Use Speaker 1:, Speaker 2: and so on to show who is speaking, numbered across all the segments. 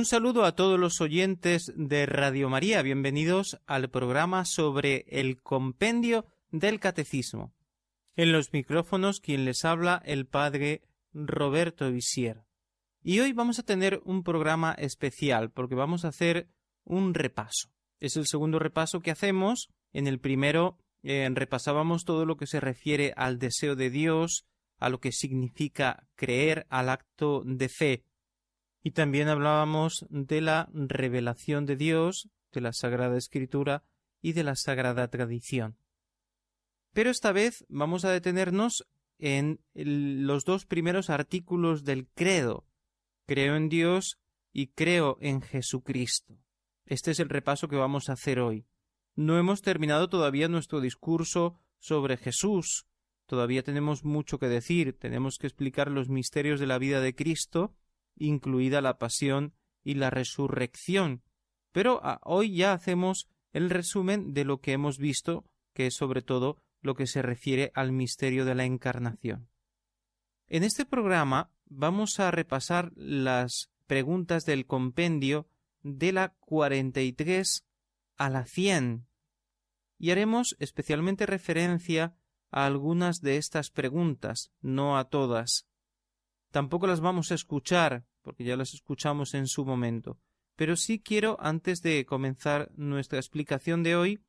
Speaker 1: Un saludo a todos los oyentes de Radio María. Bienvenidos al programa sobre el compendio del catecismo. En los micrófonos quien les habla el padre Roberto Visier. Y hoy vamos a tener un programa especial porque vamos a hacer un repaso. Es el segundo repaso que hacemos. En el primero eh, repasábamos todo lo que se refiere al deseo de Dios, a lo que significa creer, al acto de fe y también hablábamos de la revelación de Dios, de la Sagrada Escritura y de la Sagrada Tradición. Pero esta vez vamos a detenernos en los dos primeros artículos del credo. Creo en Dios y creo en Jesucristo. Este es el repaso que vamos a hacer hoy. No hemos terminado todavía nuestro discurso sobre Jesús. Todavía tenemos mucho que decir, tenemos que explicar los misterios de la vida de Cristo incluida la pasión y la resurrección. Pero ah, hoy ya hacemos el resumen de lo que hemos visto, que es sobre todo lo que se refiere al misterio de la encarnación. En este programa vamos a repasar las preguntas del compendio de la 43 a la 100 y haremos especialmente referencia a algunas de estas preguntas, no a todas. Tampoco las vamos a escuchar, porque ya las escuchamos en su momento. Pero sí quiero, antes de comenzar nuestra explicación de hoy,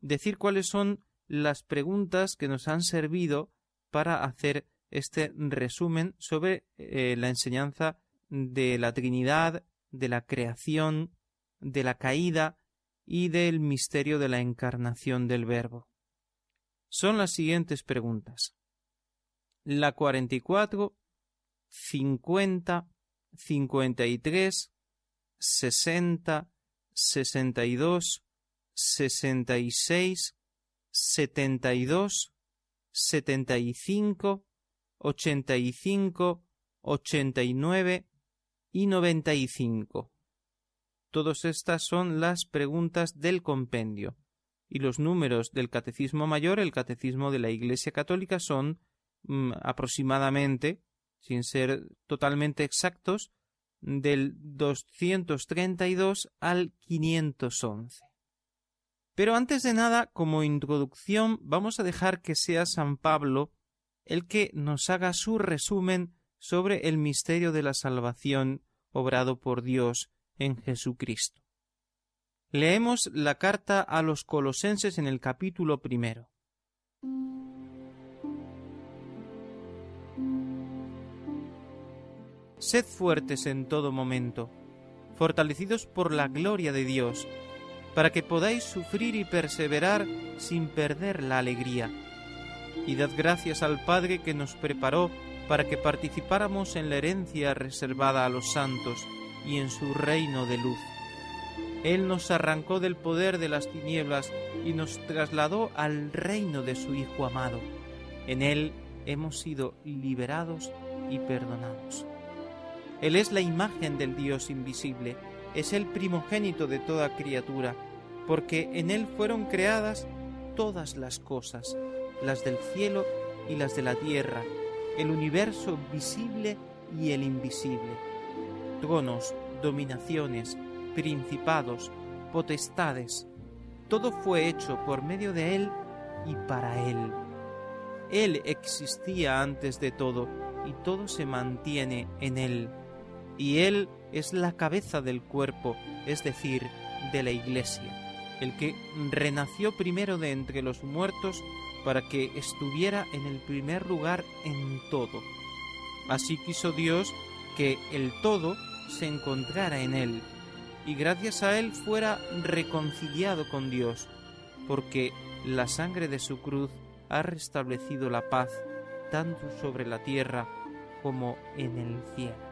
Speaker 1: decir cuáles son las preguntas que nos han servido para hacer este resumen sobre eh, la enseñanza de la Trinidad, de la creación, de la caída y del misterio de la encarnación del Verbo. Son las siguientes preguntas. La 44 50, 53, 60, 62, 66, 72, 75, 85, 89 y 95. Todas estas son las preguntas del compendio, y los números del Catecismo Mayor, el Catecismo de la Iglesia Católica, son mm, aproximadamente sin ser totalmente exactos, del 232 al 511. Pero antes de nada, como introducción, vamos a dejar que sea San Pablo el que nos haga su resumen sobre el misterio de la salvación obrado por Dios en Jesucristo. Leemos la carta a los colosenses en el capítulo primero. Sed fuertes en todo momento, fortalecidos por la gloria de Dios, para que podáis sufrir y perseverar sin perder la alegría. Y dad gracias al Padre que nos preparó para que participáramos en la herencia reservada a los santos y en su reino de luz. Él nos arrancó del poder de las tinieblas y nos trasladó al reino de su Hijo amado. En Él hemos sido liberados y perdonados. Él es la imagen del Dios invisible, es el primogénito de toda criatura, porque en Él fueron creadas todas las cosas, las del cielo y las de la tierra, el universo visible y el invisible, tronos, dominaciones, principados, potestades, todo fue hecho por medio de Él y para Él. Él existía antes de todo y todo se mantiene en Él y Él es la cabeza del cuerpo, es decir, de la Iglesia, el que renació primero de entre los muertos para que estuviera en el primer lugar en todo. Así quiso Dios que el todo se encontrara en Él, y gracias a Él fuera reconciliado con Dios, porque la sangre de su cruz ha restablecido la paz tanto sobre la tierra como en el cielo.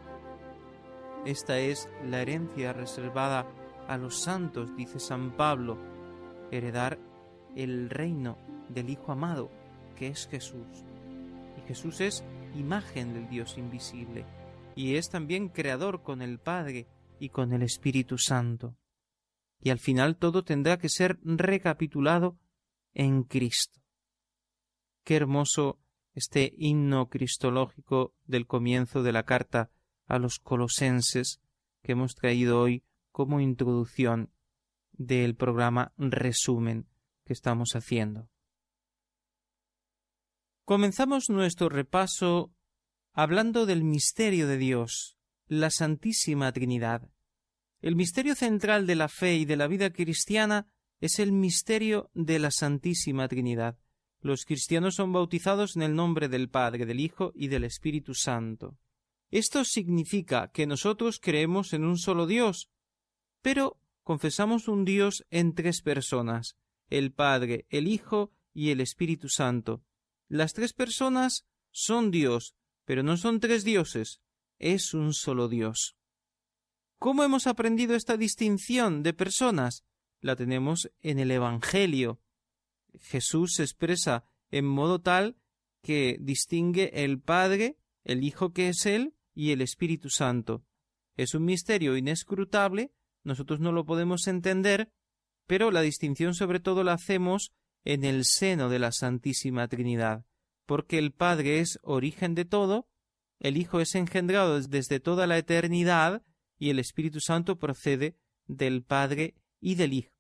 Speaker 1: Esta es la herencia reservada a los santos, dice San Pablo, heredar el reino del Hijo amado, que es Jesús. Y Jesús es imagen del Dios invisible, y es también creador con el Padre y con el Espíritu Santo. Y al final todo tendrá que ser recapitulado en Cristo. Qué hermoso este himno cristológico del comienzo de la carta a los colosenses que hemos traído hoy como introducción del programa resumen que estamos haciendo. Comenzamos nuestro repaso hablando del misterio de Dios, la Santísima Trinidad. El misterio central de la fe y de la vida cristiana es el misterio de la Santísima Trinidad. Los cristianos son bautizados en el nombre del Padre, del Hijo y del Espíritu Santo. Esto significa que nosotros creemos en un solo Dios, pero confesamos un Dios en tres personas, el Padre, el Hijo y el Espíritu Santo. Las tres personas son Dios, pero no son tres dioses, es un solo Dios. ¿Cómo hemos aprendido esta distinción de personas? La tenemos en el Evangelio. Jesús se expresa en modo tal que distingue el Padre, el Hijo que es Él y el Espíritu Santo. Es un misterio inescrutable, nosotros no lo podemos entender, pero la distinción sobre todo la hacemos en el seno de la Santísima Trinidad, porque el Padre es origen de todo, el Hijo es engendrado desde toda la eternidad y el Espíritu Santo procede del Padre y del Hijo.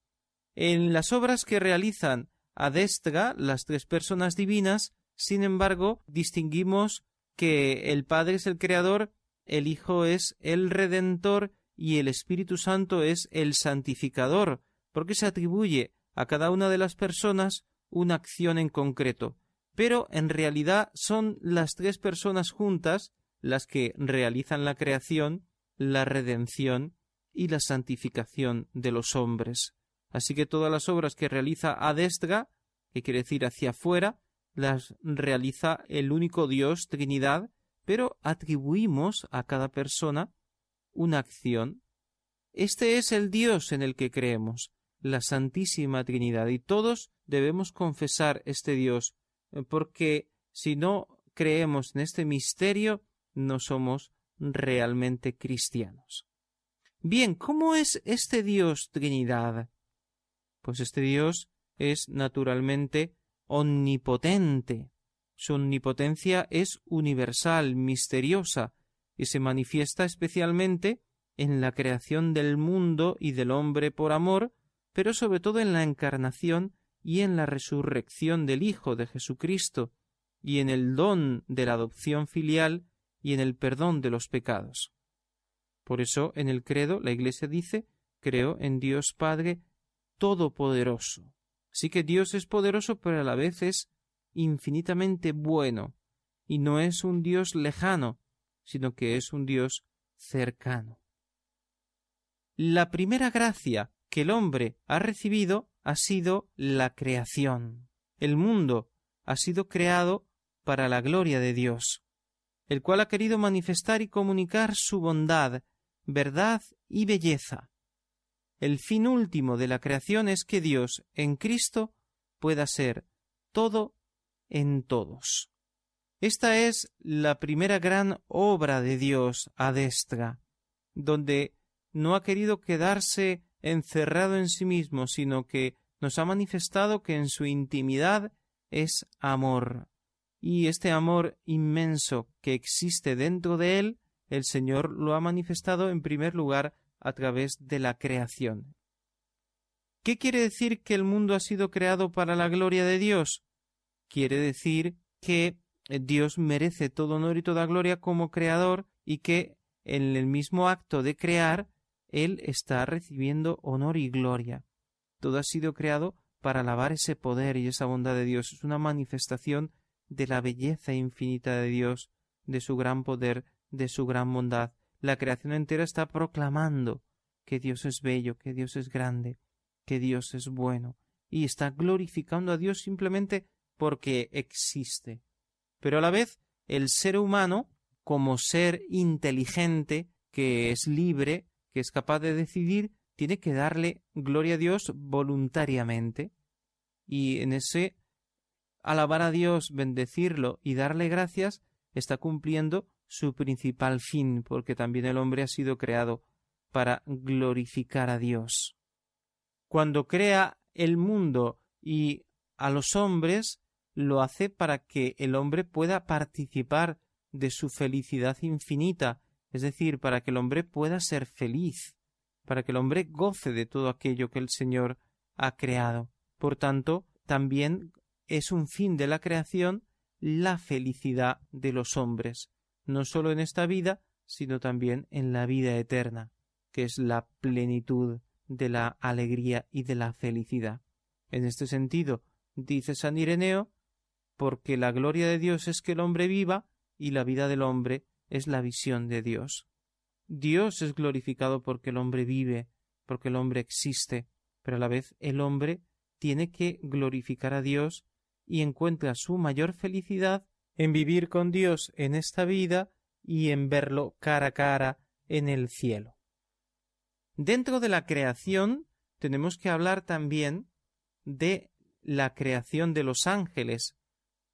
Speaker 1: En las obras que realizan a destra las tres personas divinas, sin embargo, distinguimos que el Padre es el Creador, el Hijo es el Redentor y el Espíritu Santo es el Santificador, porque se atribuye a cada una de las personas una acción en concreto, pero en realidad son las tres personas juntas las que realizan la creación, la redención y la santificación de los hombres. Así que todas las obras que realiza a destra, que quiere decir hacia afuera, las realiza el único Dios, Trinidad, pero atribuimos a cada persona una acción. Este es el Dios en el que creemos, la Santísima Trinidad y todos debemos confesar este Dios, porque si no creemos en este misterio, no somos realmente cristianos. Bien, ¿cómo es este Dios Trinidad? Pues este Dios es naturalmente omnipotente. Su omnipotencia es universal, misteriosa, y se manifiesta especialmente en la creación del mundo y del hombre por amor, pero sobre todo en la encarnación y en la resurrección del Hijo de Jesucristo, y en el don de la adopción filial y en el perdón de los pecados. Por eso en el credo la Iglesia dice creo en Dios Padre Todopoderoso. Sí que Dios es poderoso, pero a la vez es infinitamente bueno, y no es un Dios lejano, sino que es un Dios cercano. La primera gracia que el hombre ha recibido ha sido la creación. El mundo ha sido creado para la gloria de Dios, el cual ha querido manifestar y comunicar su bondad, verdad y belleza. El fin último de la creación es que Dios en Cristo pueda ser todo en todos. Esta es la primera gran obra de Dios a destra, donde no ha querido quedarse encerrado en sí mismo, sino que nos ha manifestado que en su intimidad es amor. Y este amor inmenso que existe dentro de él, el Señor lo ha manifestado en primer lugar a través de la creación. ¿Qué quiere decir que el mundo ha sido creado para la gloria de Dios? Quiere decir que Dios merece todo honor y toda gloria como creador y que en el mismo acto de crear él está recibiendo honor y gloria. Todo ha sido creado para alabar ese poder y esa bondad de Dios. Es una manifestación de la belleza infinita de Dios, de su gran poder, de su gran bondad. La creación entera está proclamando que Dios es bello, que Dios es grande, que Dios es bueno, y está glorificando a Dios simplemente porque existe. Pero a la vez, el ser humano, como ser inteligente, que es libre, que es capaz de decidir, tiene que darle gloria a Dios voluntariamente. y en ese alabar a Dios, bendecirlo y darle gracias, está cumpliendo su principal fin, porque también el hombre ha sido creado para glorificar a Dios. Cuando crea el mundo y a los hombres, lo hace para que el hombre pueda participar de su felicidad infinita, es decir, para que el hombre pueda ser feliz, para que el hombre goce de todo aquello que el Señor ha creado. Por tanto, también es un fin de la creación la felicidad de los hombres, no sólo en esta vida, sino también en la vida eterna, que es la plenitud de la alegría y de la felicidad. En este sentido, dice San Ireneo, porque la gloria de Dios es que el hombre viva y la vida del hombre es la visión de Dios. Dios es glorificado porque el hombre vive, porque el hombre existe, pero a la vez el hombre tiene que glorificar a Dios y encuentra su mayor felicidad en vivir con Dios en esta vida y en verlo cara a cara en el cielo. Dentro de la creación tenemos que hablar también de la creación de los ángeles.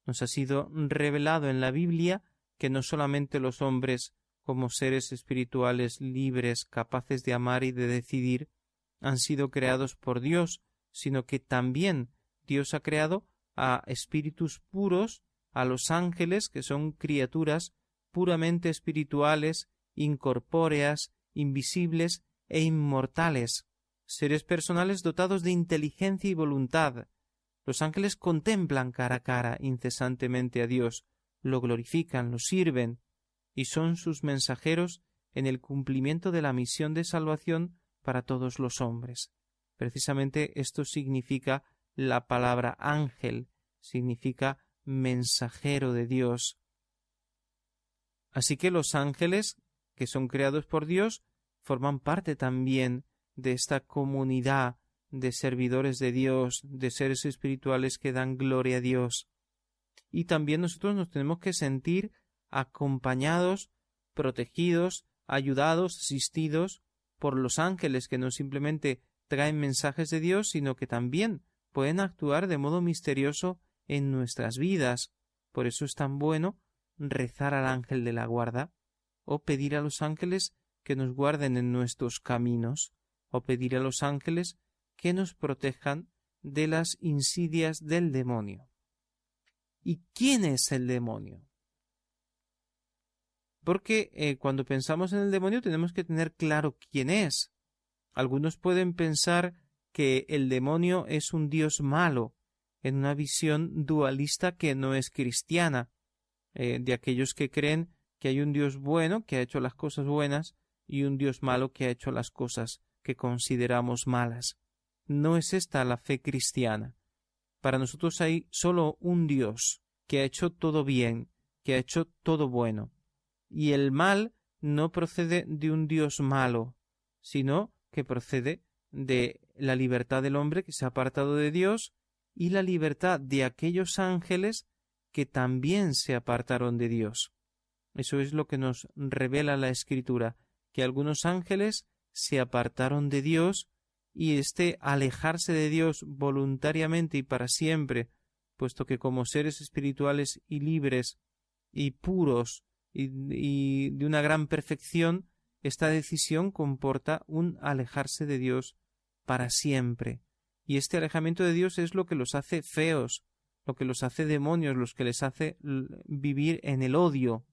Speaker 1: Nos ha sido revelado en la Biblia que no solamente los hombres como seres espirituales libres, capaces de amar y de decidir, han sido creados por Dios, sino que también Dios ha creado a espíritus puros, a los ángeles, que son criaturas puramente espirituales, incorpóreas, invisibles e inmortales, seres personales dotados de inteligencia y voluntad. Los ángeles contemplan cara a cara incesantemente a Dios, lo glorifican, lo sirven, y son sus mensajeros en el cumplimiento de la misión de salvación para todos los hombres. Precisamente esto significa la palabra ángel, significa mensajero de Dios. Así que los ángeles, que son creados por Dios, forman parte también de esta comunidad de servidores de Dios, de seres espirituales que dan gloria a Dios. Y también nosotros nos tenemos que sentir acompañados, protegidos, ayudados, asistidos por los ángeles que no simplemente traen mensajes de Dios, sino que también pueden actuar de modo misterioso en nuestras vidas. Por eso es tan bueno rezar al ángel de la guarda, o pedir a los ángeles que nos guarden en nuestros caminos, o pedir a los ángeles que nos protejan de las insidias del demonio. ¿Y quién es el demonio? Porque eh, cuando pensamos en el demonio tenemos que tener claro quién es. Algunos pueden pensar que el demonio es un dios malo, en una visión dualista que no es cristiana, eh, de aquellos que creen que hay un dios bueno que ha hecho las cosas buenas y un dios malo que ha hecho las cosas que consideramos malas. No es esta la fe cristiana. Para nosotros hay solo un Dios que ha hecho todo bien, que ha hecho todo bueno. Y el mal no procede de un Dios malo, sino que procede de la libertad del hombre que se ha apartado de Dios y la libertad de aquellos ángeles que también se apartaron de Dios. Eso es lo que nos revela la Escritura, que algunos ángeles se apartaron de Dios y este alejarse de Dios voluntariamente y para siempre, puesto que como seres espirituales y libres y puros y, y de una gran perfección, esta decisión comporta un alejarse de Dios para siempre. Y este alejamiento de Dios es lo que los hace feos, lo que los hace demonios, los que les hace vivir en el odio.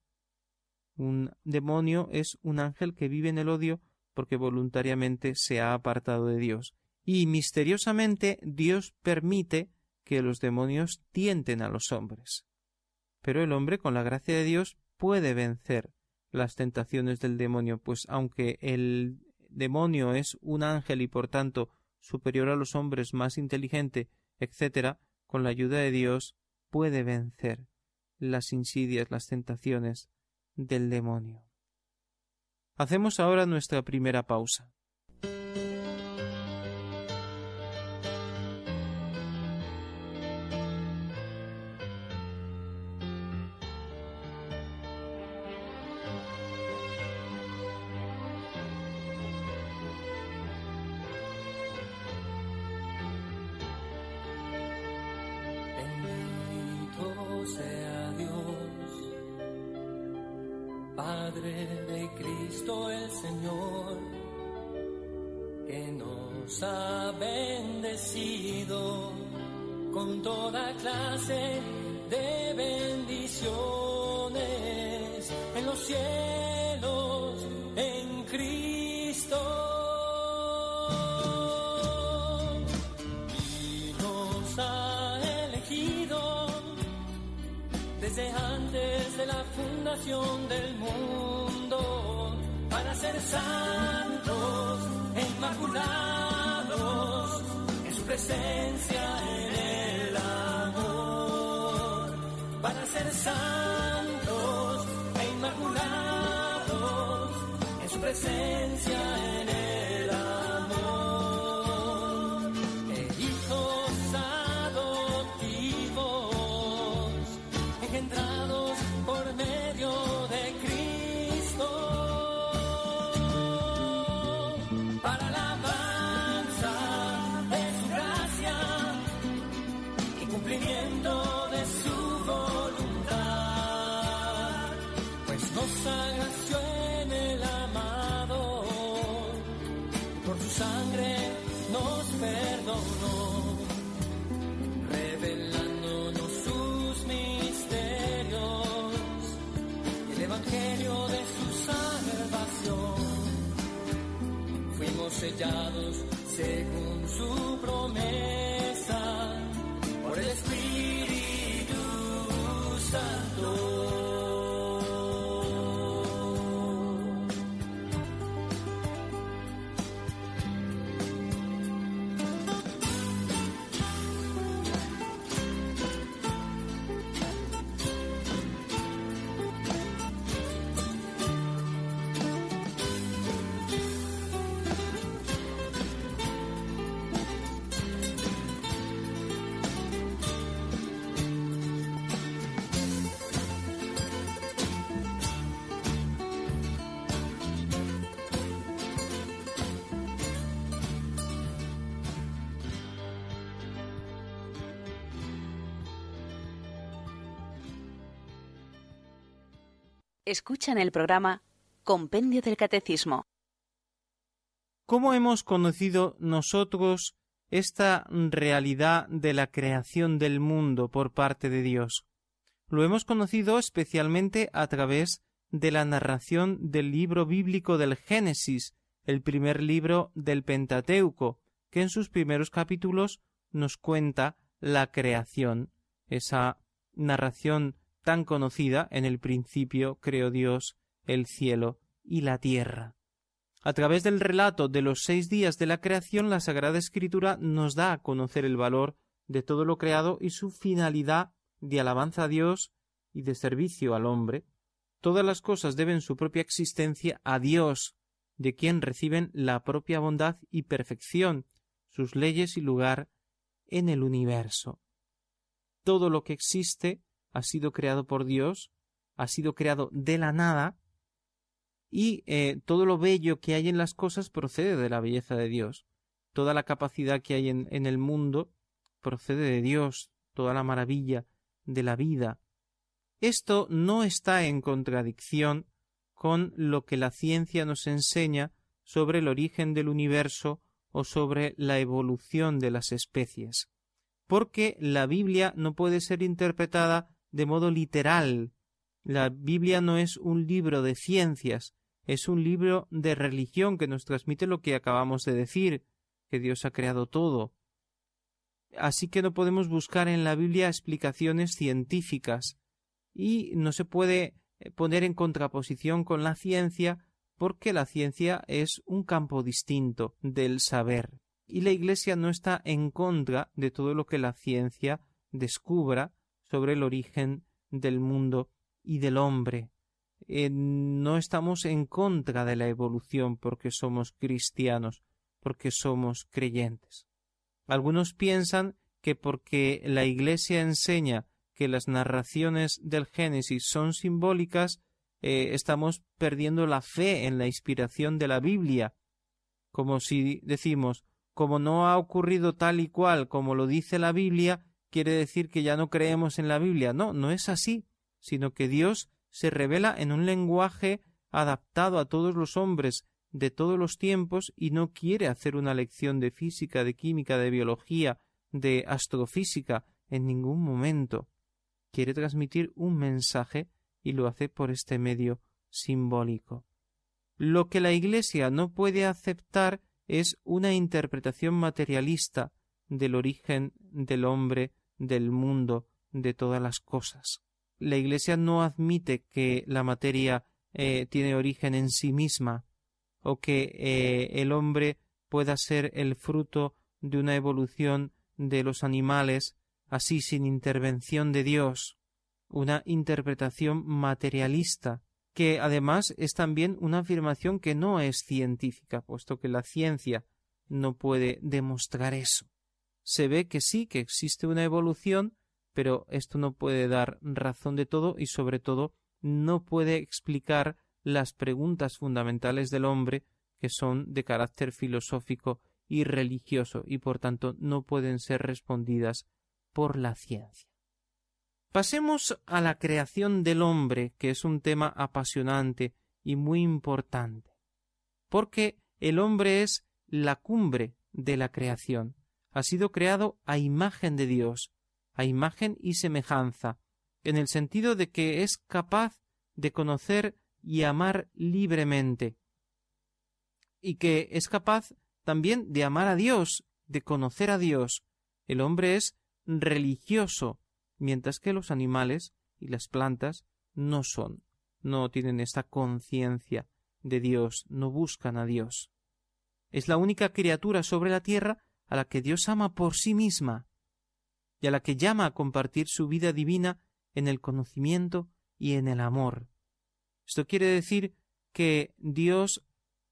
Speaker 1: Un demonio es un ángel que vive en el odio porque voluntariamente se ha apartado de Dios. Y misteriosamente Dios permite que los demonios tienten a los hombres. Pero el hombre, con la gracia de Dios, puede vencer las tentaciones del demonio, pues aunque el demonio es un ángel y por tanto superior a los hombres, más inteligente, etc., con la ayuda de Dios puede vencer las insidias, las tentaciones del demonio. Hacemos ahora nuestra primera pausa.
Speaker 2: Santos e inmaculados en su presencia en el cuidado.
Speaker 3: Escuchan el programa Compendio del Catecismo.
Speaker 1: ¿Cómo hemos conocido nosotros esta realidad de la creación del mundo por parte de Dios? Lo hemos conocido especialmente a través de la narración del libro bíblico del Génesis, el primer libro del Pentateuco, que en sus primeros capítulos nos cuenta la creación, esa narración tan conocida en el principio creó Dios el cielo y la tierra. A través del relato de los seis días de la creación, la Sagrada Escritura nos da a conocer el valor de todo lo creado y su finalidad de alabanza a Dios y de servicio al hombre. Todas las cosas deben su propia existencia a Dios, de quien reciben la propia bondad y perfección, sus leyes y lugar en el universo. Todo lo que existe ha sido creado por Dios, ha sido creado de la nada, y eh, todo lo bello que hay en las cosas procede de la belleza de Dios. Toda la capacidad que hay en, en el mundo procede de Dios, toda la maravilla de la vida. Esto no está en contradicción con lo que la ciencia nos enseña sobre el origen del universo o sobre la evolución de las especies, porque la Biblia no puede ser interpretada de modo literal. La Biblia no es un libro de ciencias, es un libro de religión que nos transmite lo que acabamos de decir, que Dios ha creado todo. Así que no podemos buscar en la Biblia explicaciones científicas y no se puede eh, poner en contraposición con la ciencia porque la ciencia es un campo distinto del saber y la Iglesia no está en contra de todo lo que la ciencia descubra sobre el origen del mundo y del hombre. Eh, no estamos en contra de la evolución porque somos cristianos, porque somos creyentes. Algunos piensan que porque la Iglesia enseña que las narraciones del Génesis son simbólicas, eh, estamos perdiendo la fe en la inspiración de la Biblia, como si decimos, como no ha ocurrido tal y cual como lo dice la Biblia, quiere decir que ya no creemos en la Biblia. No, no es así, sino que Dios se revela en un lenguaje adaptado a todos los hombres de todos los tiempos y no quiere hacer una lección de física, de química, de biología, de astrofísica en ningún momento. Quiere transmitir un mensaje y lo hace por este medio simbólico. Lo que la Iglesia no puede aceptar es una interpretación materialista del origen del hombre, del mundo, de todas las cosas. La Iglesia no admite que la materia eh, tiene origen en sí misma o que eh, el hombre pueda ser el fruto de una evolución de los animales así sin intervención de Dios, una interpretación materialista, que además es también una afirmación que no es científica, puesto que la ciencia no puede demostrar eso. Se ve que sí, que existe una evolución, pero esto no puede dar razón de todo y sobre todo no puede explicar las preguntas fundamentales del hombre que son de carácter filosófico y religioso y por tanto no pueden ser respondidas por la ciencia. Pasemos a la creación del hombre, que es un tema apasionante y muy importante, porque el hombre es la cumbre de la creación. Ha sido creado a imagen de Dios, a imagen y semejanza, en el sentido de que es capaz de conocer y amar libremente, y que es capaz también de amar a Dios, de conocer a Dios. El hombre es religioso, mientras que los animales y las plantas no son, no tienen esta conciencia de Dios, no buscan a Dios. Es la única criatura sobre la tierra a la que Dios ama por sí misma y a la que llama a compartir su vida divina en el conocimiento y en el amor. Esto quiere decir que Dios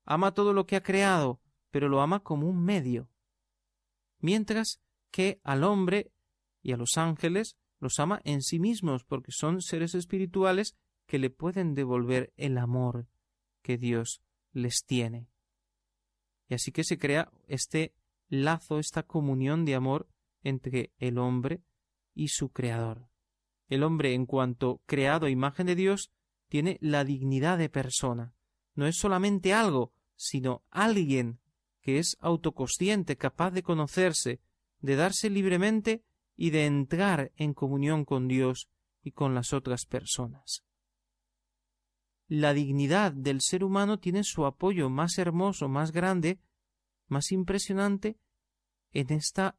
Speaker 1: ama todo lo que ha creado, pero lo ama como un medio, mientras que al hombre y a los ángeles los ama en sí mismos, porque son seres espirituales que le pueden devolver el amor que Dios les tiene. Y así que se crea este lazo, esta comunión de amor entre el hombre y su Creador. El hombre, en cuanto creado imagen de Dios, tiene la dignidad de persona. No es solamente algo, sino alguien que es autoconsciente, capaz de conocerse, de darse libremente y de entrar en comunión con Dios y con las otras personas. La dignidad del ser humano tiene su apoyo más hermoso, más grande, más impresionante en esta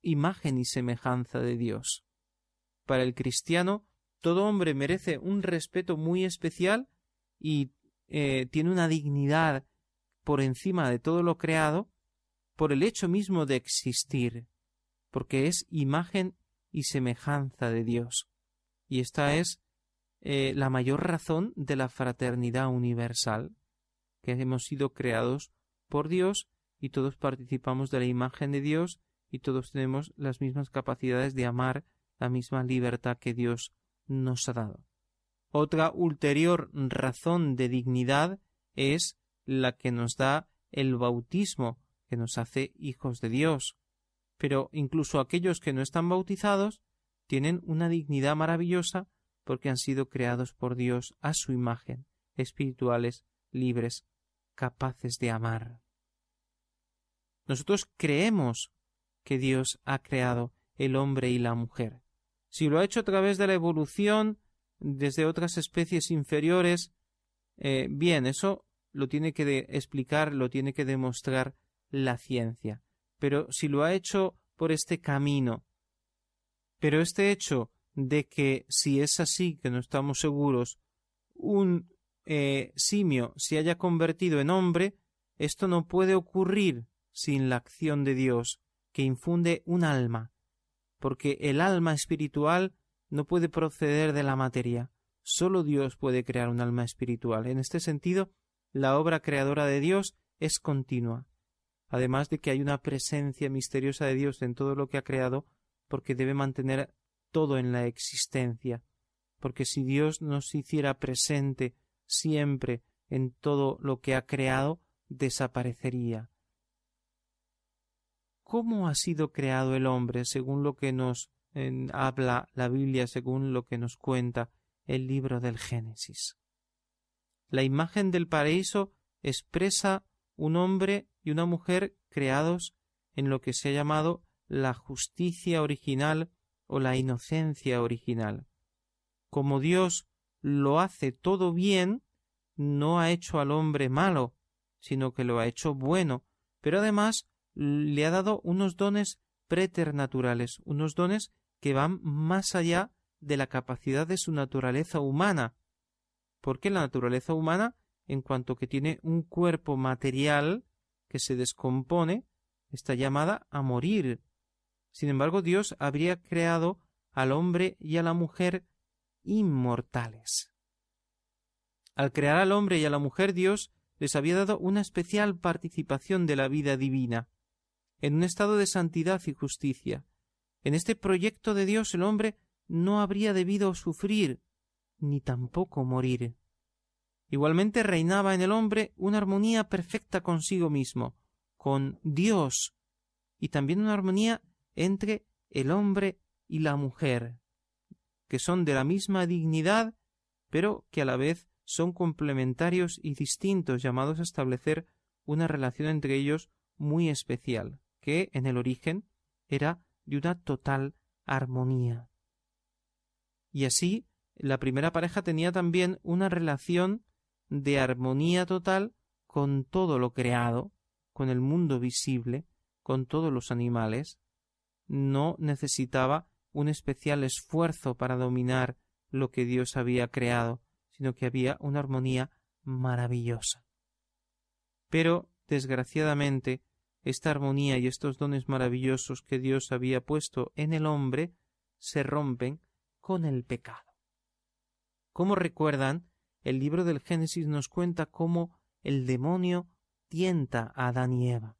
Speaker 1: imagen y semejanza de Dios. Para el cristiano, todo hombre merece un respeto muy especial y eh, tiene una dignidad por encima de todo lo creado por el hecho mismo de existir, porque es imagen y semejanza de Dios. Y esta es eh, la mayor razón de la fraternidad universal, que hemos sido creados por Dios y todos participamos de la imagen de Dios y todos tenemos las mismas capacidades de amar la misma libertad que Dios nos ha dado. Otra ulterior razón de dignidad es la que nos da el bautismo, que nos hace hijos de Dios. Pero incluso aquellos que no están bautizados tienen una dignidad maravillosa porque han sido creados por Dios a su imagen, espirituales, libres, capaces de amar. Nosotros creemos que Dios ha creado el hombre y la mujer. Si lo ha hecho a través de la evolución, desde otras especies inferiores, eh, bien, eso lo tiene que explicar, lo tiene que demostrar la ciencia. Pero si lo ha hecho por este camino, pero este hecho de que si es así, que no estamos seguros, un eh, simio se haya convertido en hombre, esto no puede ocurrir sin la acción de Dios, que infunde un alma, porque el alma espiritual no puede proceder de la materia. Solo Dios puede crear un alma espiritual. En este sentido, la obra creadora de Dios es continua, además de que hay una presencia misteriosa de Dios en todo lo que ha creado, porque debe mantener todo en la existencia, porque si Dios nos hiciera presente siempre en todo lo que ha creado, desaparecería cómo ha sido creado el hombre según lo que nos habla la Biblia, según lo que nos cuenta el libro del Génesis. La imagen del paraíso expresa un hombre y una mujer creados en lo que se ha llamado la justicia original o la inocencia original. Como Dios lo hace todo bien, no ha hecho al hombre malo, sino que lo ha hecho bueno, pero además le ha dado unos dones preternaturales, unos dones que van más allá de la capacidad de su naturaleza humana, porque la naturaleza humana, en cuanto que tiene un cuerpo material que se descompone, está llamada a morir. Sin embargo, Dios habría creado al hombre y a la mujer inmortales. Al crear al hombre y a la mujer, Dios les había dado una especial participación de la vida divina, en un estado de santidad y justicia. En este proyecto de Dios el hombre no habría debido sufrir, ni tampoco morir. Igualmente reinaba en el hombre una armonía perfecta consigo mismo, con Dios, y también una armonía entre el hombre y la mujer, que son de la misma dignidad, pero que a la vez son complementarios y distintos, llamados a establecer una relación entre ellos muy especial, que en el origen era de una total armonía. Y así, la primera pareja tenía también una relación de armonía total con todo lo creado, con el mundo visible, con todos los animales. No necesitaba un especial esfuerzo para dominar lo que Dios había creado, sino que había una armonía maravillosa. Pero, desgraciadamente, esta armonía y estos dones maravillosos que Dios había puesto en el hombre se rompen con el pecado. Como recuerdan, el libro del Génesis nos cuenta cómo el demonio tienta a Adán y Eva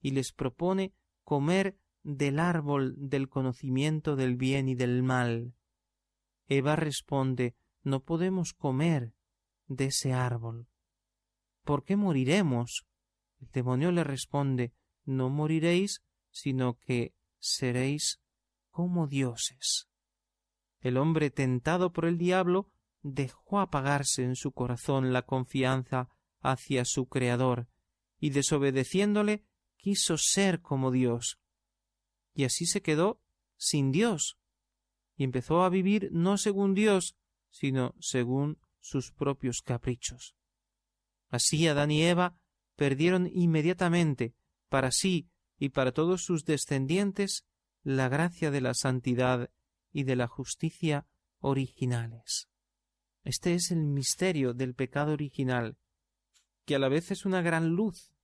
Speaker 1: y les propone comer del árbol del conocimiento del bien y del mal. Eva responde no podemos comer de ese árbol. ¿Por qué moriremos? El demonio le responde no moriréis, sino que seréis como dioses. El hombre tentado por el diablo dejó apagarse en su corazón la confianza hacia su Creador, y desobedeciéndole quiso ser como Dios. Y así se quedó sin Dios, y empezó a vivir no según Dios, sino según sus propios caprichos. Así Adán y Eva perdieron inmediatamente, para sí y para todos sus descendientes, la gracia de la santidad y de la justicia originales. Este es el misterio del pecado original, que a la vez es una gran luz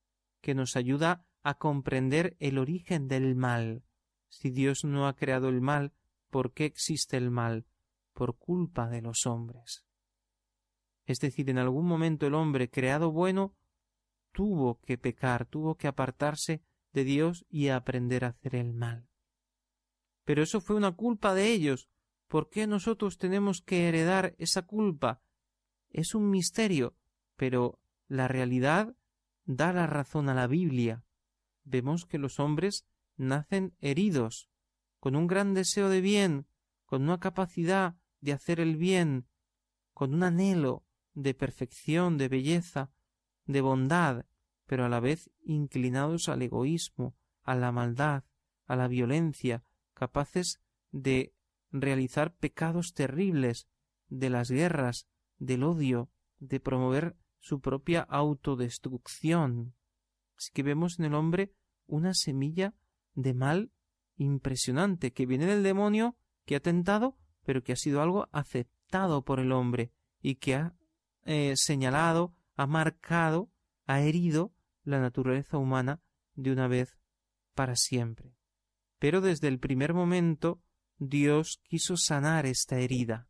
Speaker 1: que nos ayuda a comprender el origen del mal. Si Dios no ha creado el mal, ¿por qué existe el mal? por culpa de los hombres. Es decir, en algún momento el hombre creado bueno tuvo que pecar, tuvo que apartarse de Dios y aprender a hacer el mal. Pero eso fue una culpa de ellos. ¿Por qué nosotros tenemos que heredar esa culpa? Es un misterio, pero la realidad da la razón a la Biblia. Vemos que los hombres nacen heridos, con un gran deseo de bien, con una capacidad de hacer el bien, con un anhelo de perfección, de belleza, de bondad, pero a la vez inclinados al egoísmo, a la maldad, a la violencia, capaces de realizar pecados terribles, de las guerras, del odio, de promover su propia autodestrucción. Así que vemos en el hombre una semilla de mal impresionante que viene del demonio que ha tentado pero que ha sido algo aceptado por el hombre y que ha eh, señalado, ha marcado, ha herido la naturaleza humana de una vez para siempre. Pero desde el primer momento Dios quiso sanar esta herida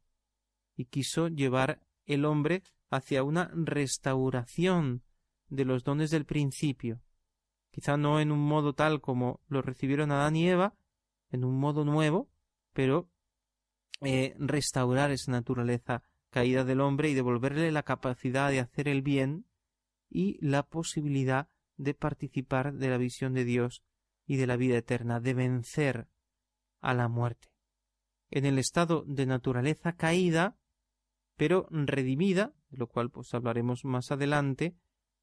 Speaker 1: y quiso llevar el hombre hacia una restauración de los dones del principio, quizá no en un modo tal como lo recibieron Adán y Eva, en un modo nuevo, pero eh, restaurar esa naturaleza caída del hombre y devolverle la capacidad de hacer el bien y la posibilidad de participar de la visión de Dios y de la vida eterna, de vencer a la muerte. En el estado de naturaleza caída, pero redimida, de lo cual pues hablaremos más adelante,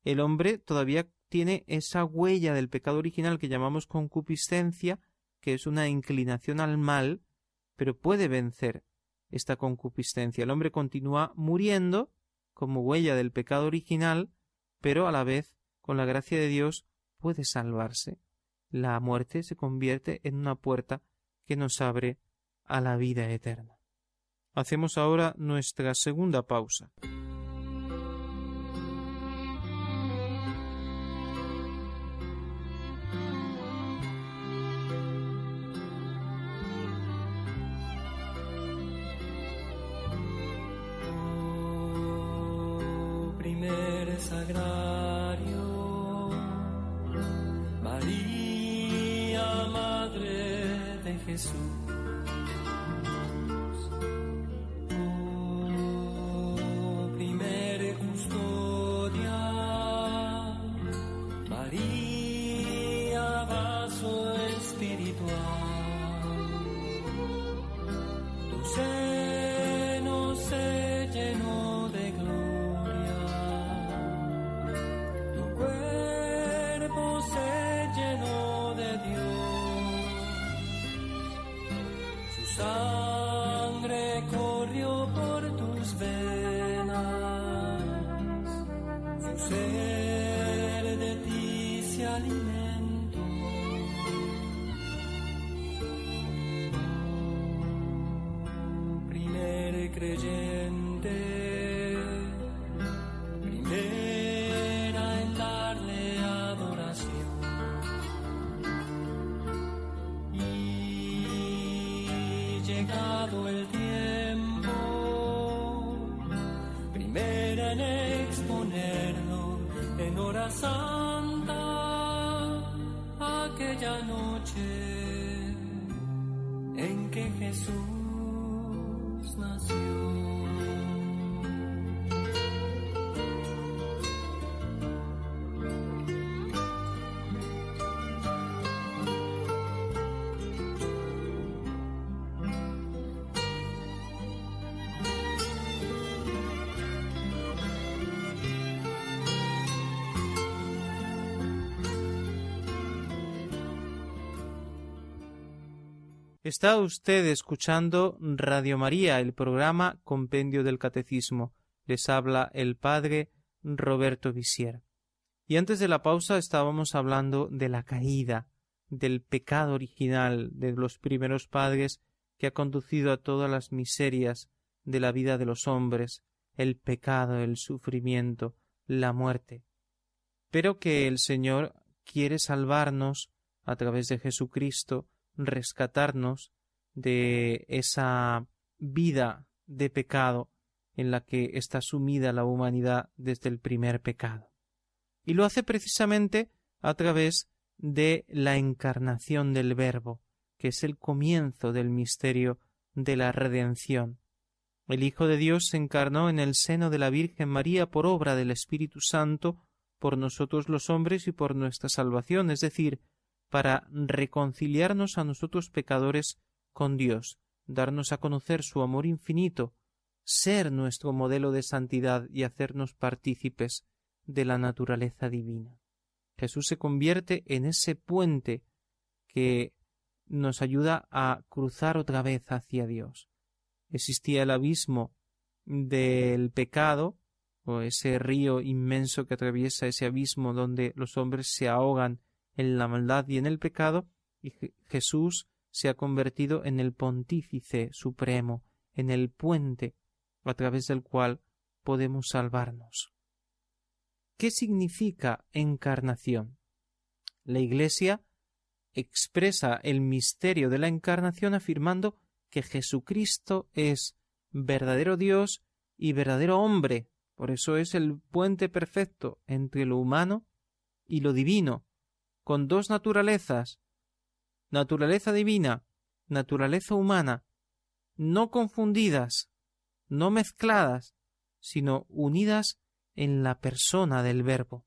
Speaker 1: el hombre todavía tiene esa huella del pecado original que llamamos concupiscencia, que es una inclinación al mal, pero puede vencer esta concupiscencia. El hombre continúa muriendo como huella del pecado original, pero a la vez, con la gracia de Dios, puede salvarse. La muerte se convierte en una puerta que nos abre a la vida eterna. Hacemos ahora nuestra segunda pausa.
Speaker 2: Primer
Speaker 1: Está usted escuchando Radio María, el programa Compendio del Catecismo. Les habla el padre Roberto Visier. Y antes de la pausa estábamos hablando de la caída, del pecado original de los primeros padres que ha conducido a todas las miserias de la vida de los hombres, el pecado, el sufrimiento, la muerte. Pero que el Señor quiere salvarnos a través de Jesucristo, rescatarnos de esa vida de pecado en la que está sumida la humanidad desde el primer pecado. Y lo hace precisamente a través de la encarnación del Verbo, que es el comienzo del misterio de la redención. El Hijo de Dios se encarnó en el seno de la Virgen María por obra del Espíritu Santo, por nosotros los hombres y por nuestra salvación, es decir, para reconciliarnos a nosotros pecadores con Dios, darnos a conocer su amor infinito, ser nuestro modelo de santidad y hacernos partícipes de la naturaleza divina. Jesús se convierte en ese puente que nos ayuda a cruzar otra vez hacia Dios. Existía el abismo del pecado, o ese río inmenso que atraviesa ese abismo donde los hombres se ahogan en la maldad y en el pecado, y Jesús se ha convertido en el pontífice supremo, en el puente a través del cual podemos salvarnos. ¿Qué significa encarnación? La Iglesia expresa el misterio de la encarnación afirmando que Jesucristo es verdadero Dios y verdadero hombre. Por eso es el puente perfecto entre lo humano y lo divino, con dos naturalezas, naturaleza divina, naturaleza humana, no confundidas, no mezcladas, sino unidas en la persona del Verbo.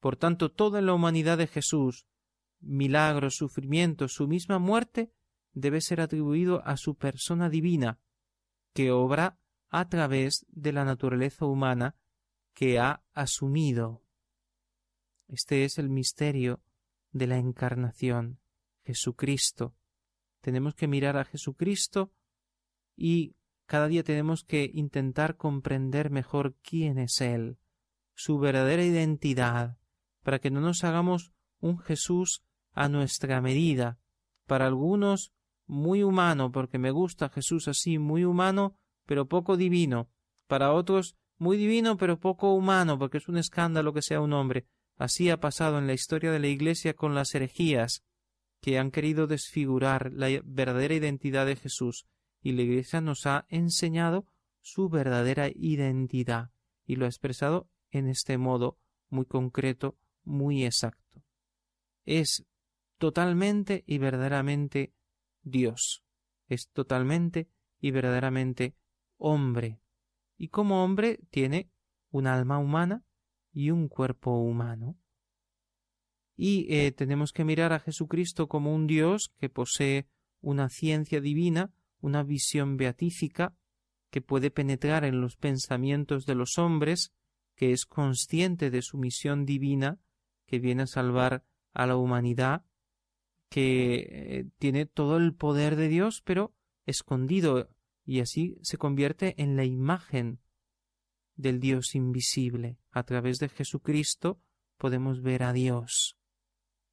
Speaker 1: Por tanto, toda la humanidad de Jesús, milagros, sufrimientos, su misma muerte, debe ser atribuido a su persona divina, que obra a través de la naturaleza humana que ha asumido. Este es el misterio de la encarnación, Jesucristo. Tenemos que mirar a Jesucristo y cada día tenemos que intentar comprender mejor quién es Él, su verdadera identidad, para que no nos hagamos un Jesús a nuestra medida, para algunos muy humano, porque me gusta Jesús así, muy humano, pero poco divino, para otros muy divino, pero poco humano, porque es un escándalo que sea un hombre. Así ha pasado en la historia de la Iglesia con las herejías, que han querido desfigurar la verdadera identidad de Jesús, y la Iglesia nos ha enseñado su verdadera identidad, y lo ha expresado en este modo muy concreto, muy exacto. Es totalmente y verdaderamente Dios. Es totalmente y verdaderamente hombre. Y como hombre tiene un alma humana y un cuerpo humano. Y eh, tenemos que mirar a Jesucristo como un Dios que posee una ciencia divina, una visión beatífica, que puede penetrar en los pensamientos de los hombres, que es consciente de su misión divina, que viene a salvar a la humanidad, que eh, tiene todo el poder de Dios, pero escondido, y así se convierte en la imagen del Dios invisible. A través de Jesucristo podemos ver a Dios.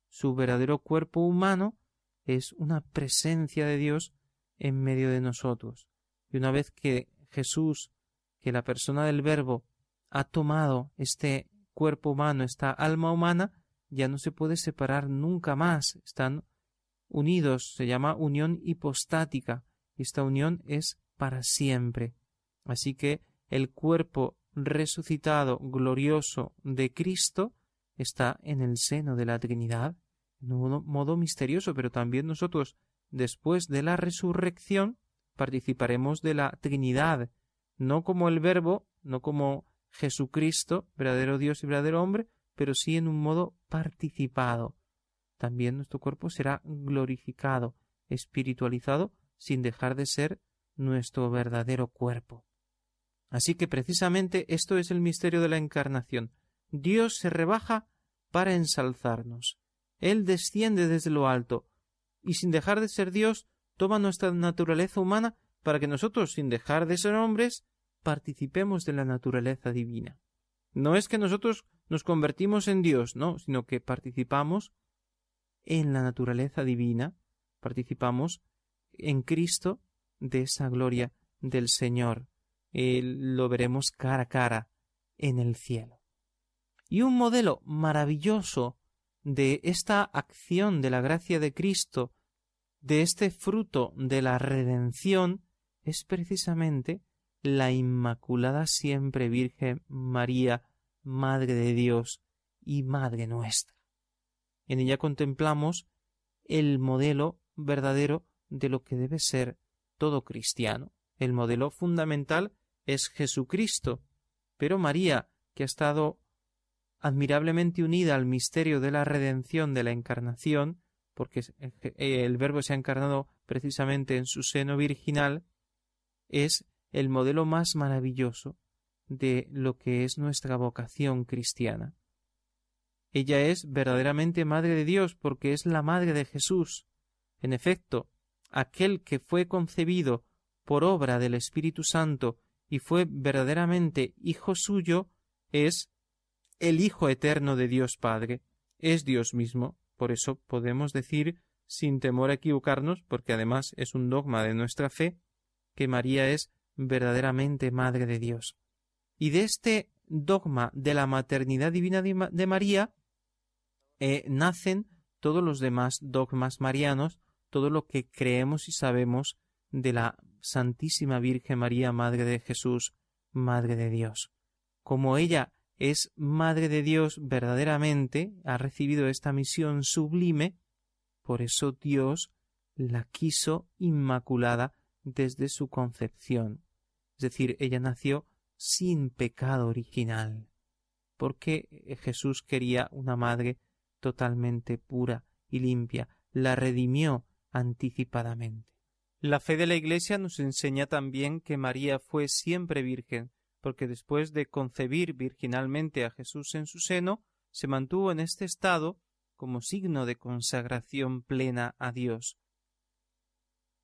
Speaker 1: Su verdadero cuerpo humano es una presencia de Dios en medio de nosotros. Y una vez que Jesús, que la persona del Verbo, ha tomado este cuerpo humano, esta alma humana, ya no se puede separar nunca más. Están unidos, se llama unión hipostática, y esta unión es para siempre. Así que el cuerpo resucitado glorioso de Cristo está en el seno de la Trinidad, de un modo misterioso, pero también nosotros, después de la resurrección, participaremos de la Trinidad, no como el Verbo, no como Jesucristo, verdadero Dios y verdadero hombre, pero sí en un modo participado. También nuestro cuerpo será glorificado, espiritualizado, sin dejar de ser nuestro verdadero cuerpo. Así que precisamente esto es el misterio de la encarnación. Dios se rebaja para ensalzarnos. Él desciende desde lo alto, y sin dejar de ser Dios, toma nuestra naturaleza humana para que nosotros, sin dejar de ser hombres, participemos de la naturaleza divina. No es que nosotros nos convertimos en Dios, no, sino que participamos en la naturaleza divina, participamos en Cristo de esa gloria del Señor. Lo veremos cara a cara en el cielo. Y un modelo maravilloso de esta acción de la gracia de Cristo, de este fruto de la redención, es precisamente la Inmaculada Siempre Virgen María, Madre de Dios y Madre nuestra. En ella contemplamos el modelo verdadero de lo que debe ser todo cristiano. El modelo fundamental es Jesucristo, pero María, que ha estado admirablemente unida al misterio de la redención de la encarnación, porque el Verbo se ha encarnado precisamente en su seno virginal, es el modelo más maravilloso de lo que es nuestra vocación cristiana. Ella es verdaderamente Madre de Dios porque es la Madre de Jesús. En efecto, aquel que fue concebido por obra del Espíritu Santo y fue verdaderamente Hijo suyo, es el Hijo eterno de Dios Padre, es Dios mismo. Por eso podemos decir, sin temor a equivocarnos, porque además es un dogma de nuestra fe, que María es verdaderamente Madre de Dios. Y de este dogma de la maternidad divina de María eh, nacen todos los demás dogmas marianos, todo lo que creemos y sabemos de la Santísima Virgen María, Madre de Jesús, Madre de Dios. Como ella es Madre de Dios verdaderamente, ha recibido esta misión sublime, por eso Dios la quiso inmaculada desde su concepción. Es decir, ella nació sin pecado original, porque Jesús quería una madre totalmente pura y limpia, la redimió anticipadamente. La fe de la Iglesia nos enseña también que María fue siempre virgen, porque después de concebir virginalmente a Jesús en su seno, se mantuvo en este estado como signo de consagración plena a Dios.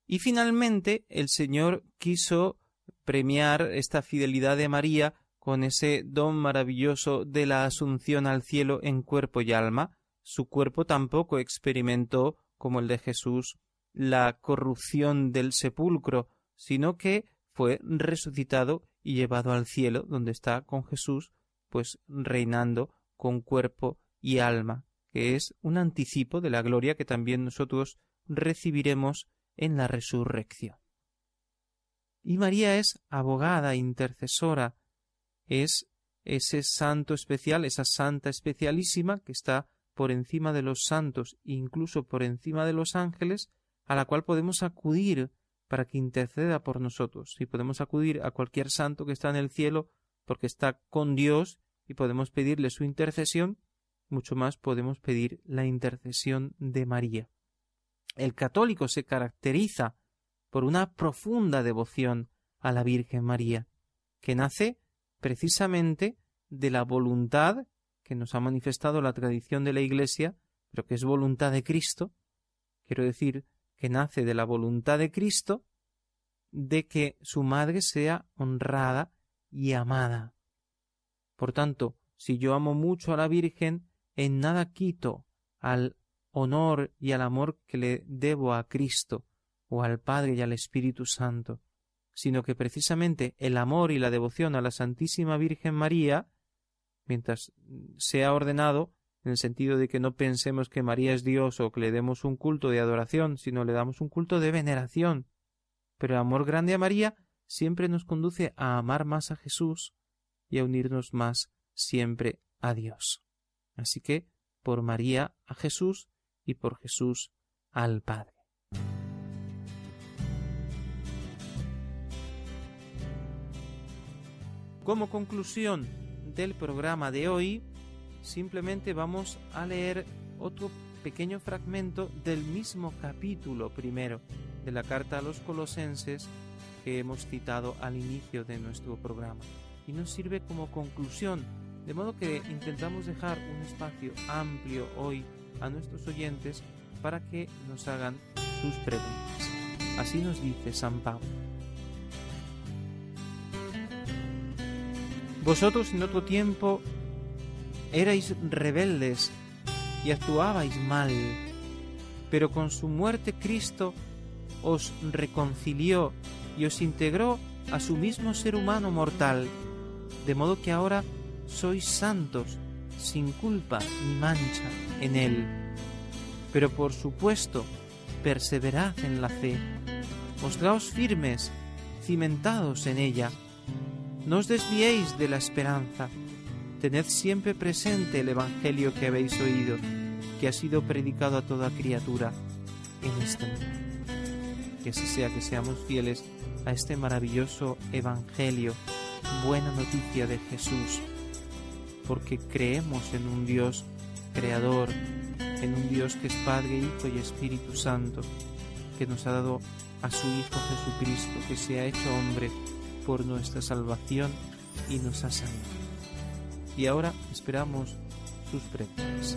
Speaker 1: Y finalmente el Señor quiso premiar esta fidelidad de María con ese don maravilloso de la asunción al cielo en cuerpo y alma. Su cuerpo tampoco experimentó, como el de Jesús, la corrupción del sepulcro, sino que fue resucitado y llevado al cielo, donde está con Jesús, pues reinando con cuerpo y alma, que es un anticipo de la gloria que también nosotros recibiremos en la resurrección. Y María es abogada, intercesora, es ese santo especial, esa santa especialísima que está por encima de los santos, incluso por encima de los ángeles, a la cual podemos acudir para que interceda por nosotros. Y podemos acudir a cualquier santo que está en el cielo porque está con Dios y podemos pedirle su intercesión, mucho más podemos pedir la intercesión de María. El católico se caracteriza por una profunda devoción a la Virgen María, que nace precisamente de la voluntad que nos ha manifestado la tradición de la Iglesia, pero que es voluntad de Cristo, quiero decir, que nace de la voluntad de Cristo, de que su madre sea honrada y amada. Por tanto, si yo amo mucho a la Virgen, en nada quito al honor y al amor que le debo a Cristo o al Padre y al Espíritu Santo, sino que precisamente el amor y la devoción a la Santísima Virgen María, mientras sea ordenado, en el sentido de que no pensemos que María es Dios o que le demos un culto de adoración, sino le damos un culto de veneración. Pero el amor grande a María siempre nos conduce a amar más a Jesús y a unirnos más siempre a Dios. Así que, por María a Jesús y por Jesús al Padre. Como conclusión del programa de hoy, simplemente vamos a leer otro pequeño fragmento del mismo capítulo primero de la carta a los colosenses que hemos citado al inicio de nuestro programa y nos sirve como conclusión, de modo que intentamos dejar un espacio amplio hoy a nuestros oyentes para que nos hagan sus preguntas. Así nos dice San Pablo. Vosotros en otro tiempo erais rebeldes y actuabais mal, pero con su muerte Cristo os reconcilió y os integró a su mismo ser humano mortal, de modo que ahora sois santos, sin culpa ni mancha en él. Pero por supuesto, perseverad en la fe, mostraos firmes, cimentados en ella, no os desviéis de la esperanza, tened siempre presente el Evangelio que habéis oído, que ha sido predicado a toda criatura en este mundo. Que así sea, que seamos fieles a este maravilloso Evangelio, buena noticia de Jesús, porque creemos en un Dios creador, en un Dios que es Padre, Hijo y Espíritu Santo, que nos ha dado a su Hijo Jesucristo, que se ha hecho hombre por nuestra salvación y nos ha salvado y ahora esperamos sus preguntas.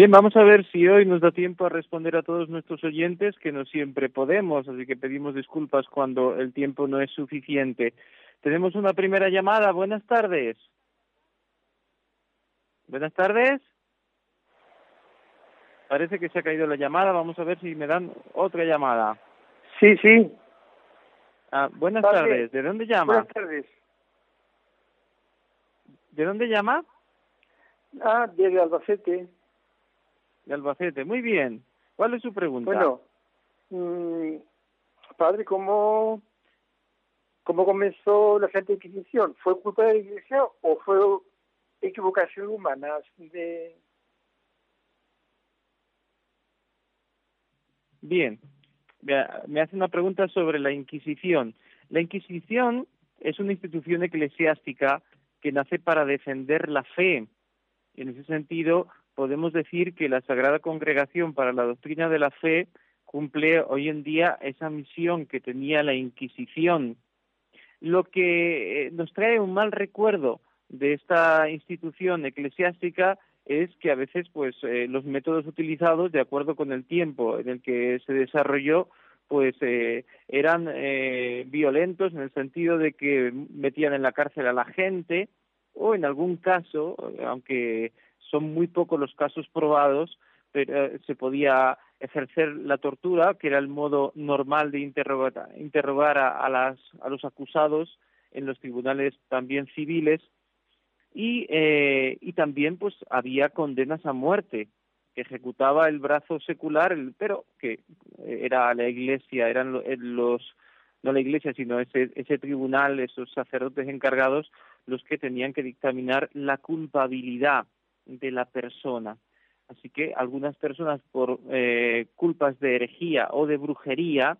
Speaker 4: Bien, vamos a ver si hoy nos da tiempo a responder a todos nuestros oyentes, que no siempre podemos, así que pedimos disculpas cuando el tiempo no es suficiente. Tenemos una primera llamada. Buenas tardes. Buenas tardes. Parece que se ha caído la llamada. Vamos a ver si me dan otra llamada.
Speaker 5: Sí, sí.
Speaker 4: Ah, buenas
Speaker 5: Tarde.
Speaker 4: tardes. ¿De dónde llama?
Speaker 5: Buenas tardes.
Speaker 4: ¿De dónde llama?
Speaker 5: Ah, desde Albacete.
Speaker 4: De Albacete. Muy bien. ¿Cuál es su pregunta?
Speaker 5: Bueno, mm, padre, ¿cómo, ¿cómo comenzó la Santa Inquisición? ¿Fue culpa de la Iglesia o fue equivocación humana? De...
Speaker 4: Bien. Me hace una pregunta sobre la Inquisición. La Inquisición es una institución eclesiástica que nace para defender la fe. En ese sentido, podemos decir que la Sagrada Congregación para la Doctrina de la Fe cumple hoy en día esa misión que tenía la Inquisición. Lo que eh, nos trae un mal recuerdo de esta institución eclesiástica es que a veces pues eh, los métodos utilizados de acuerdo con el tiempo en el que se desarrolló pues eh, eran eh, violentos en el sentido de que metían en la cárcel a la gente o en algún caso, aunque son muy pocos los casos probados, pero eh, se podía ejercer la tortura, que era el modo normal de interrogar, interrogar a, a, las, a los acusados en los tribunales también civiles, y, eh, y también pues había condenas a muerte que ejecutaba el brazo secular, el, pero que era la iglesia, eran eh, los no la iglesia, sino ese, ese tribunal, esos sacerdotes encargados, los que tenían que dictaminar la culpabilidad de la persona. Así que algunas personas por eh, culpas de herejía o de brujería,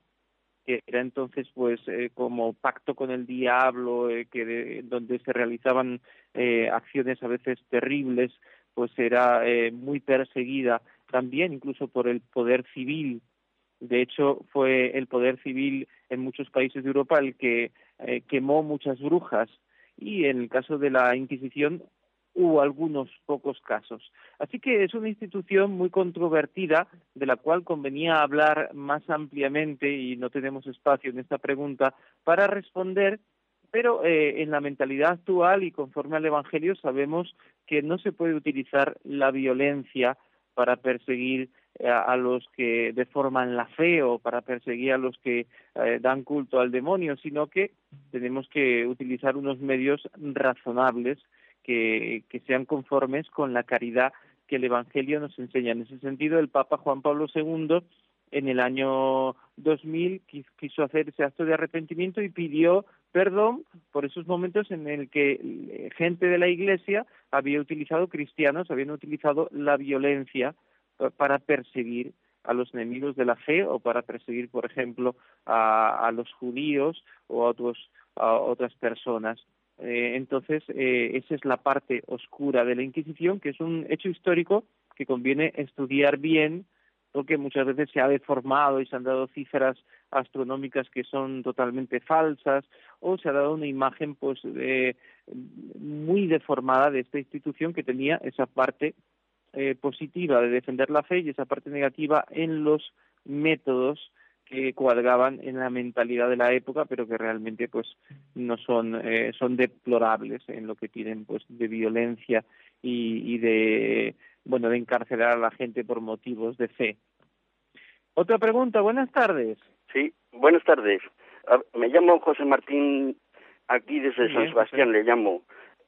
Speaker 4: que era entonces pues eh, como pacto con el diablo, eh, que de- donde se realizaban eh, acciones a veces terribles, pues era muy perseguida también incluso por el poder civil. De hecho, fue el poder civil en muchos países de Europa el que quemó muchas brujas y en el caso de la Inquisición hubo algunos pocos casos. Así que es una institución muy controvertida de la cual convenía hablar más ampliamente y no tenemos espacio en esta pregunta para responder, pero eh, en la mentalidad actual y conforme al Evangelio sabemos que no se puede utilizar la violencia para perseguir eh, a los que deforman la fe o para perseguir a los que eh, dan culto al demonio, sino que tenemos que utilizar unos medios razonables que, que sean conformes con la caridad que el Evangelio nos enseña. En ese sentido, el Papa Juan Pablo II en el año 2000 quis- quiso hacer ese acto de arrepentimiento y pidió perdón por esos momentos en el que eh, gente de la Iglesia había utilizado, cristianos, habían utilizado la violencia pa- para perseguir a los enemigos de la fe o para perseguir, por ejemplo, a, a los judíos o a, otros, a otras personas. Eh, entonces, eh, esa es la parte oscura de la Inquisición, que es un hecho histórico que conviene estudiar bien, porque muchas veces se ha deformado y se han dado cifras astronómicas que son totalmente falsas, o se ha dado una imagen pues eh, muy deformada de esta institución que tenía esa parte eh, positiva de defender la fe y esa parte negativa en los métodos que cuadraban en la mentalidad de la época, pero que realmente pues no son eh, son deplorables en lo que tienen pues de violencia y, y de bueno de encarcelar a la gente por motivos de fe. Otra pregunta. Buenas tardes.
Speaker 6: Sí, buenas tardes. Ah, Me llamo José Martín, aquí desde San Sebastián
Speaker 4: José.
Speaker 6: le llamo,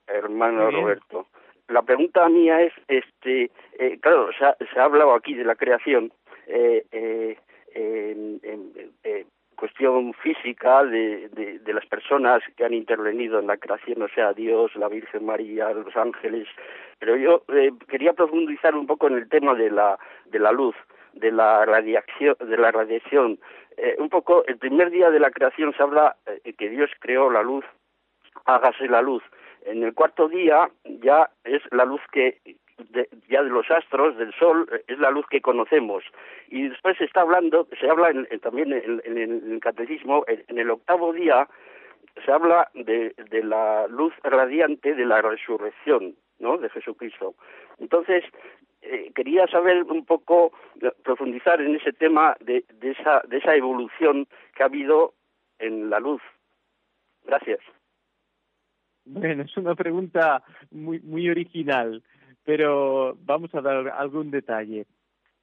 Speaker 6: hermano
Speaker 4: bien.
Speaker 6: Roberto. La pregunta mía es, este, eh, claro, se ha, se ha hablado aquí de la creación, eh, eh, en, en- eh, cuestión física de, de, de las personas que han intervenido en la creación, o sea, Dios, la Virgen María, los ángeles, pero yo eh, quería profundizar un poco en el tema de la, de la luz, de la radiación, de la radiación. Eh, un poco, el primer día de la creación se habla eh, que Dios creó la luz, hágase la luz. En el cuarto día ya es la luz que de- ya de los astros, del sol, eh, es la luz que conocemos. Y después se está hablando, se habla en- también en, el- catecismo, en, el octavo día se habla de, de la luz radiante de la resurrección, ¿no? De Jesucristo. Entonces, eh, quería saber un poco, profundizar en ese tema de, de, esa, de esa evolución que ha habido en la luz. Gracias.
Speaker 4: Bueno, es una pregunta muy, muy original, pero vamos a dar algún detalle.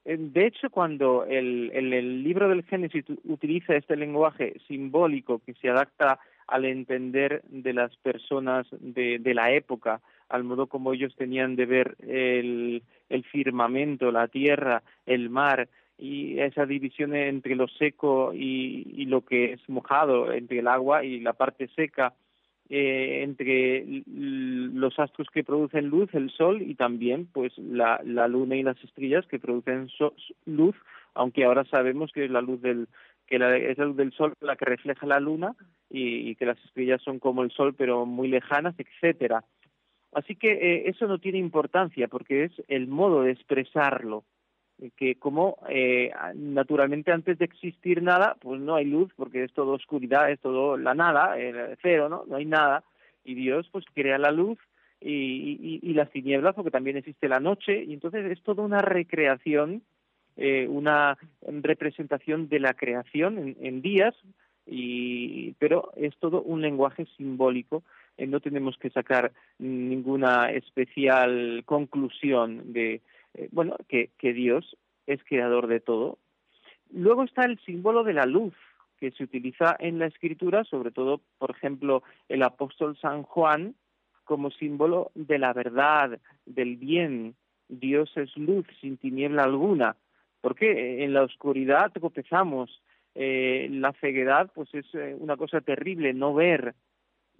Speaker 4: De hecho, cuando el, el, libro del Génesis utiliza este lenguaje simbólico que se adapta al entender de las personas de, de la época, al modo como ellos tenían de ver el, el firmamento, la tierra, el mar, y esa división entre lo seco y, y, lo que es mojado, entre el agua y la parte seca, eh, entre los astros que producen luz, el sol, y también pues la, la luna y las estrellas que producen so luz, aunque ahora sabemos que es la luz del que la, es la luz del sol la que refleja la luna y, que las estrellas son como el sol pero muy lejanas, etcétera. Así que eh, eso no tiene importancia porque es el modo de expresarlo que como eh, naturalmente antes de existir nada, pues no hay luz porque es todo oscuridad, es todo la nada, el cero, ¿no? No hay nada. Y Dios pues crea la luz y, y, y las tinieblas porque también existe la noche. Y entonces es toda una recreación, eh, una representación de la creación en, en días. Y pero es todo un lenguaje simbólico. Eh, no tenemos que sacar ninguna especial conclusión de eh, bueno, que, que Dios es creador de todo. Luego está el símbolo de la luz, que se utiliza en la escritura, sobre todo, por ejemplo, el apóstol San Juan, como símbolo de la verdad, del bien. Dios es luz sin tiniebla alguna. Porque en la oscuridad tropezamos, eh, la ceguedad pues es eh, una cosa terrible, no ver.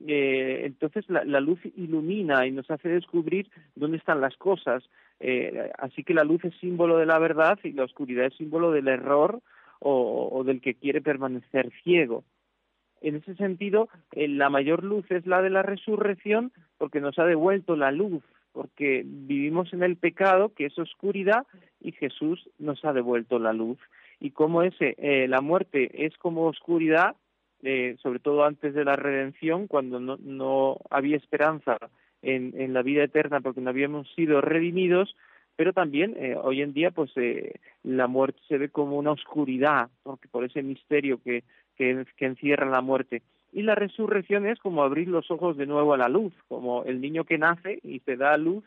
Speaker 4: Eh, entonces la, la, luz ilumina y nos hace descubrir dónde están las cosas. Eh, así que la luz es símbolo de la verdad y la oscuridad es símbolo del error o, del que quiere permanecer ciego. En ese sentido, eh, la mayor luz es la de la resurrección porque nos ha devuelto la luz, porque vivimos en el pecado, que es oscuridad, y Jesús nos ha devuelto la luz. Y como ese, eh, la muerte es como oscuridad, eh, sobre todo antes de la redención, cuando no, no había esperanza en, en, la vida eterna porque no habíamos sido redimidos, pero también eh, hoy en día pues eh, la muerte se ve como una oscuridad, porque por ese misterio que, que, encierra la muerte. Y la resurrección es como abrir los ojos de nuevo a la luz, como el niño que nace y se da luz,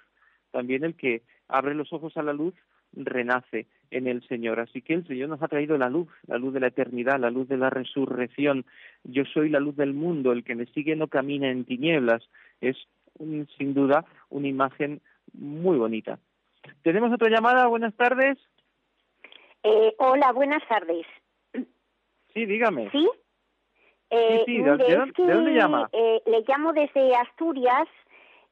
Speaker 4: también el que abre los ojos a la luz renace en el Señor. Así que el Señor nos ha traído la luz, la luz de la eternidad, la luz de la resurrección. Yo soy la luz del mundo, el que me sigue no camina en tinieblas. Es sin duda una imagen muy bonita. Tenemos otra llamada, buenas tardes.
Speaker 7: Eh, hola, buenas tardes.
Speaker 4: Sí, dígame.
Speaker 7: ¿Sí?
Speaker 4: Eh, sí, sí. ¿De, de,
Speaker 7: es que,
Speaker 4: ¿de dónde llama?
Speaker 7: Eh, le llamo desde Asturias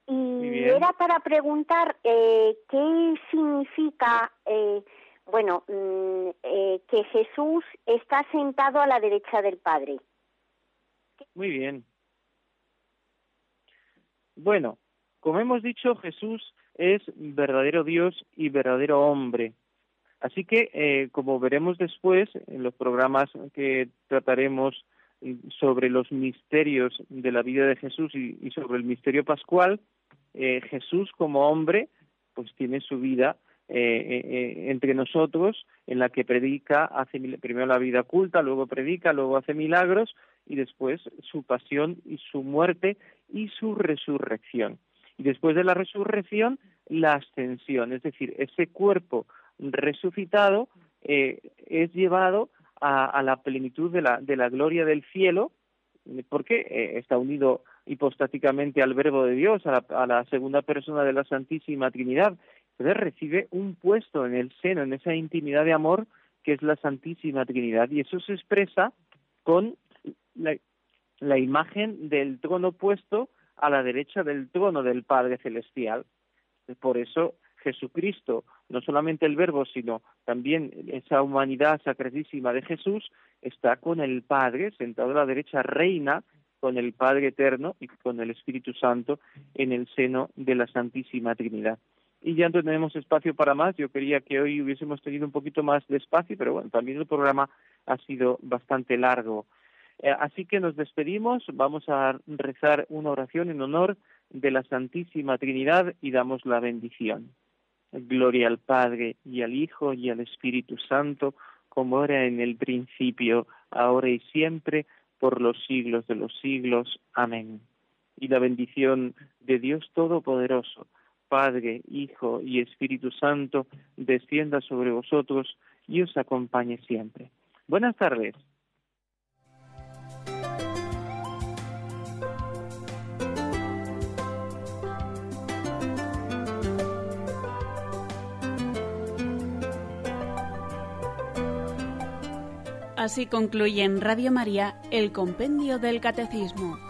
Speaker 7: y era para preguntar eh, qué significa, eh, bueno, mm, eh, que Jesús está sentado a la derecha del Padre.
Speaker 4: Muy bien. Bueno, como hemos dicho, Jesús es verdadero Dios y verdadero hombre. Así que, eh, como veremos después en los programas que trataremos sobre los misterios de la vida de Jesús y, y sobre el misterio pascual, eh, Jesús como hombre pues tiene su vida eh, eh, entre nosotros en la que predica, hace primero la vida culta, luego predica, luego hace milagros y después su pasión y su muerte y su resurrección. Y después de la resurrección, la ascensión, es decir, ese cuerpo resucitado eh, es llevado a, a, la plenitud de la, de la gloria del cielo, porque eh, está unido hipostáticamente al verbo de Dios, a la, a la, segunda persona de la Santísima Trinidad. Entonces recibe un puesto en el seno, en esa intimidad de amor que es la Santísima Trinidad. Y eso se expresa con la, la imagen del trono puesto a la derecha del trono del Padre Celestial. Por eso Jesucristo, no solamente el Verbo, sino también esa humanidad sacratísima de Jesús, está con el Padre, sentado a la derecha, reina con el Padre Eterno y con el Espíritu Santo en el seno de la Santísima Trinidad. Y ya no tenemos espacio para más. Yo quería que hoy hubiésemos tenido un poquito más de espacio, pero bueno, también el programa ha sido bastante largo. Eh, así que nos despedimos, vamos a rezar una oración en honor de la Santísima Trinidad y damos la bendición. Gloria al Padre y al Hijo y al Espíritu Santo, como era en el principio, ahora y siempre, por los siglos de los siglos. Amén. Y la bendición de Dios Todopoderoso, Padre, Hijo y Espíritu Santo, descienda sobre vosotros y os acompañe siempre. Buenas tardes.
Speaker 8: Así concluye en Radio María el Compendio del Catecismo.